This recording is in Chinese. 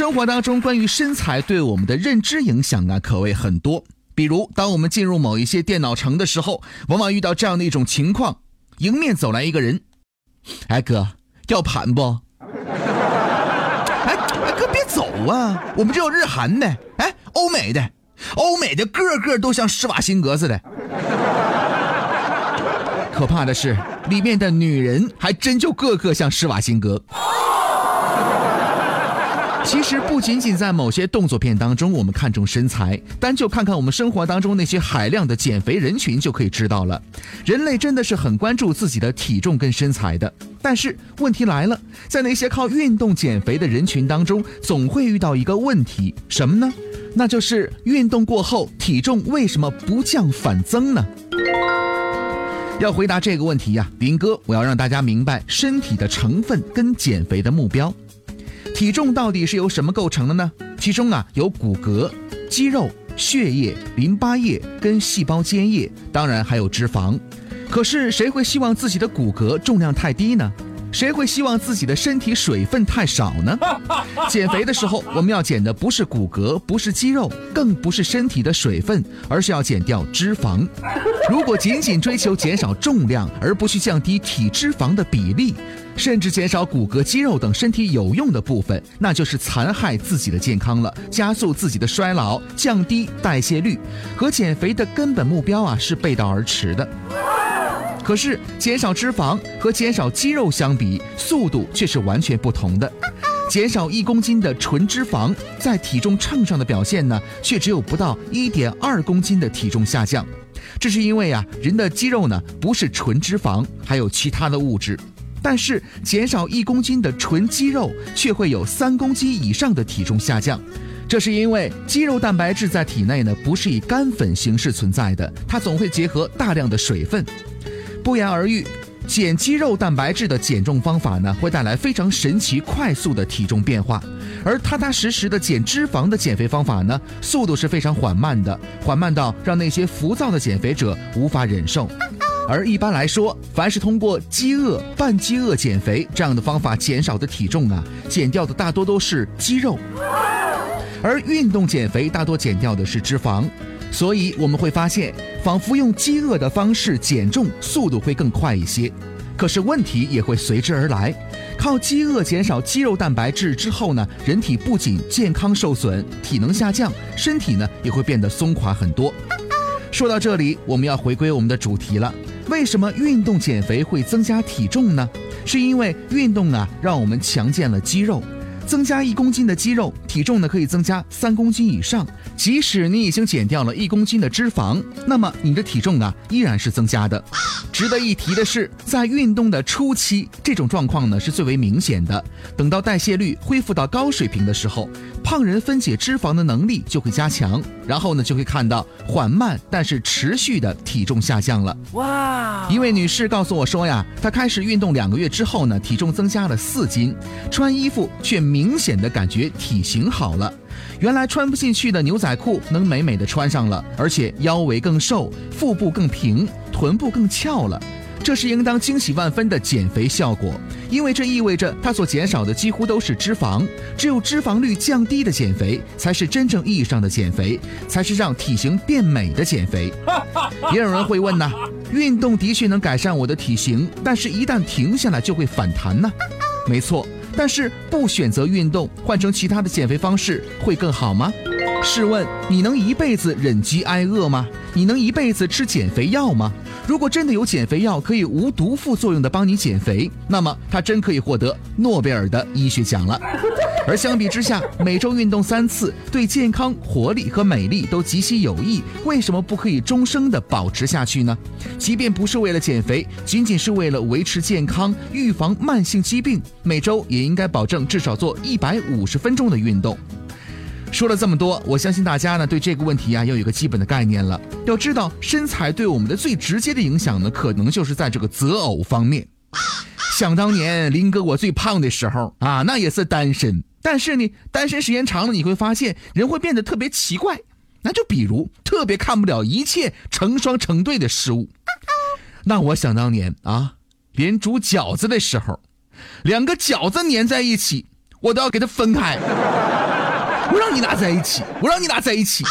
生活当中关于身材对我们的认知影响啊，可谓很多。比如，当我们进入某一些电脑城的时候，往往遇到这样的一种情况：迎面走来一个人，哎哥，要盘不？哎哎哥，别走啊！我们这有日韩的，哎，欧美的，欧美的个个都像施瓦辛格似的。可怕的是，里面的女人还真就个个像施瓦辛格。其实不仅仅在某些动作片当中，我们看重身材，单就看看我们生活当中那些海量的减肥人群就可以知道了。人类真的是很关注自己的体重跟身材的。但是问题来了，在那些靠运动减肥的人群当中，总会遇到一个问题，什么呢？那就是运动过后体重为什么不降反增呢？要回答这个问题呀，林哥，我要让大家明白身体的成分跟减肥的目标。体重到底是由什么构成的呢？其中啊有骨骼、肌肉、血液、淋巴液跟细胞间液，当然还有脂肪。可是谁会希望自己的骨骼重量太低呢？谁会希望自己的身体水分太少呢？减肥的时候，我们要减的不是骨骼，不是肌肉，更不是身体的水分，而是要减掉脂肪。如果仅仅追求减少重量，而不去降低体脂肪的比例，甚至减少骨骼、肌肉等身体有用的部分，那就是残害自己的健康了，加速自己的衰老，降低代谢率，和减肥的根本目标啊是背道而驰的。可是，减少脂肪和减少肌肉相比，速度却是完全不同的。减少一公斤的纯脂肪，在体重秤上的表现呢，却只有不到一点二公斤的体重下降。这是因为啊，人的肌肉呢不是纯脂肪，还有其他的物质。但是，减少一公斤的纯肌肉，却会有三公斤以上的体重下降。这是因为肌肉蛋白质在体内呢不是以干粉形式存在的，它总会结合大量的水分。不言而喻，减肌肉蛋白质的减重方法呢，会带来非常神奇、快速的体重变化；而踏踏实实的减脂肪的减肥方法呢，速度是非常缓慢的，缓慢到让那些浮躁的减肥者无法忍受。而一般来说，凡是通过饥饿、半饥饿减肥这样的方法减少的体重啊，减掉的大多都是肌肉；而运动减肥大多减掉的是脂肪。所以我们会发现，仿佛用饥饿的方式减重，速度会更快一些。可是问题也会随之而来。靠饥饿减少肌肉蛋白质之后呢，人体不仅健康受损、体能下降，身体呢也会变得松垮很多。说到这里，我们要回归我们的主题了：为什么运动减肥会增加体重呢？是因为运动啊，让我们强健了肌肉。增加一公斤的肌肉，体重呢可以增加三公斤以上。即使你已经减掉了一公斤的脂肪，那么你的体重啊依然是增加的。值得一提的是，在运动的初期，这种状况呢是最为明显的。等到代谢率恢复到高水平的时候，胖人分解脂肪的能力就会加强，然后呢就会看到缓慢但是持续的体重下降了。哇！一位女士告诉我说呀，她开始运动两个月之后呢，体重增加了四斤，穿衣服却明。明显的感觉体型好了，原来穿不进去的牛仔裤能美美的穿上了，而且腰围更瘦，腹部更平，臀部更翘了，这是应当惊喜万分的减肥效果，因为这意味着它所减少的几乎都是脂肪，只有脂肪率降低的减肥才是真正意义上的减肥，才是让体型变美的减肥。也有人会问呢，运动的确能改善我的体型，但是一旦停下来就会反弹呢？没错。但是不选择运动，换成其他的减肥方式会更好吗？试问你能一辈子忍饥挨饿吗？你能一辈子吃减肥药吗？如果真的有减肥药可以无毒副作用的帮你减肥，那么它真可以获得诺贝尔的医学奖了。而相比之下，每周运动三次，对健康、活力和美丽都极其有益，为什么不可以终生的保持下去呢？即便不是为了减肥，仅仅是为了维持健康、预防慢性疾病，每周也应该保证至少做一百五十分钟的运动。说了这么多，我相信大家呢对这个问题啊要有个基本的概念了。要知道，身材对我们的最直接的影响呢，可能就是在这个择偶方面。想当年林哥我最胖的时候啊，那也是单身。但是呢，单身时间长了，你会发现人会变得特别奇怪。那就比如特别看不了一切成双成对的事物。那我想当年啊，连煮饺子的时候，两个饺子粘在一起，我都要给它分开。你俩在一起，我让你俩在一起。